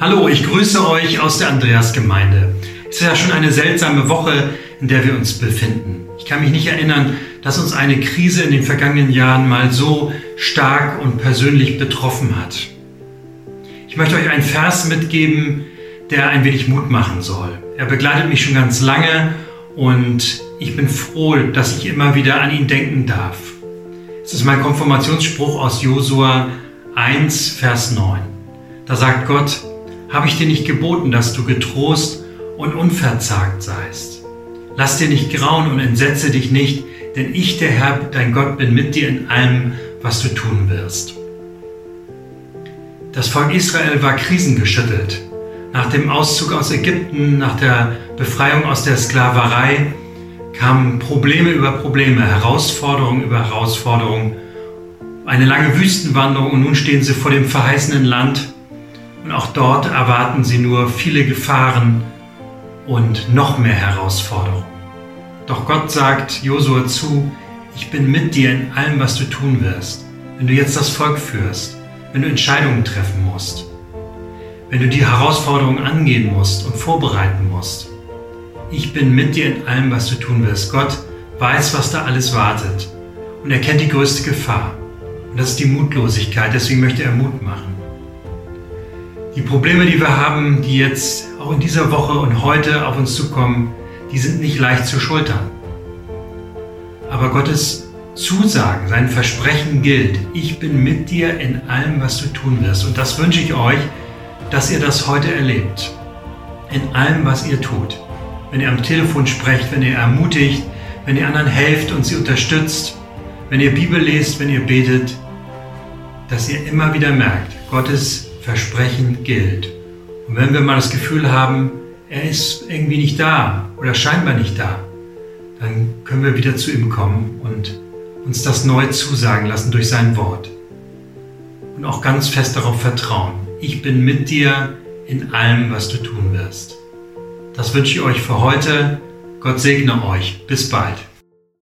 Hallo, ich grüße euch aus der Andreasgemeinde. Es ist ja schon eine seltsame Woche, in der wir uns befinden. Ich kann mich nicht erinnern, dass uns eine Krise in den vergangenen Jahren mal so stark und persönlich betroffen hat. Ich möchte euch einen Vers mitgeben, der ein wenig Mut machen soll. Er begleitet mich schon ganz lange und ich bin froh, dass ich immer wieder an ihn denken darf. Es ist mein Konfirmationsspruch aus Josua 1, Vers 9. Da sagt Gott, habe ich dir nicht geboten, dass du getrost und unverzagt seist. Lass dir nicht grauen und entsetze dich nicht, denn ich, der Herr, dein Gott, bin mit dir in allem, was du tun wirst. Das Volk Israel war krisengeschüttelt. Nach dem Auszug aus Ägypten, nach der Befreiung aus der Sklaverei, kamen Probleme über Probleme, Herausforderungen über Herausforderungen, eine lange Wüstenwanderung und nun stehen sie vor dem verheißenen Land und auch dort erwarten sie nur viele Gefahren und noch mehr Herausforderungen. Doch Gott sagt Josua zu, ich bin mit dir in allem, was du tun wirst, wenn du jetzt das Volk führst, wenn du Entscheidungen treffen musst, wenn du die Herausforderungen angehen musst und vorbereiten musst. Ich bin mit dir in allem, was du tun wirst. Gott weiß, was da alles wartet und er kennt die größte Gefahr. Und das ist die Mutlosigkeit, deswegen möchte er Mut machen. Die Probleme, die wir haben, die jetzt auch in dieser Woche und heute auf uns zukommen, die sind nicht leicht zu schultern. Aber Gottes Zusagen, sein Versprechen gilt. Ich bin mit dir in allem, was du tun wirst. Und das wünsche ich euch, dass ihr das heute erlebt. In allem, was ihr tut. Wenn ihr am Telefon sprecht, wenn ihr ermutigt, wenn ihr anderen helft und sie unterstützt, wenn ihr Bibel lest, wenn ihr betet, dass ihr immer wieder merkt, Gottes Versprechen gilt. Und wenn wir mal das Gefühl haben, er ist irgendwie nicht da oder scheinbar nicht da, dann können wir wieder zu ihm kommen und uns das neu zusagen lassen durch sein Wort. Und auch ganz fest darauf vertrauen. Ich bin mit dir in allem, was du tun wirst. Das wünsche ich euch für heute. Gott segne euch. Bis bald.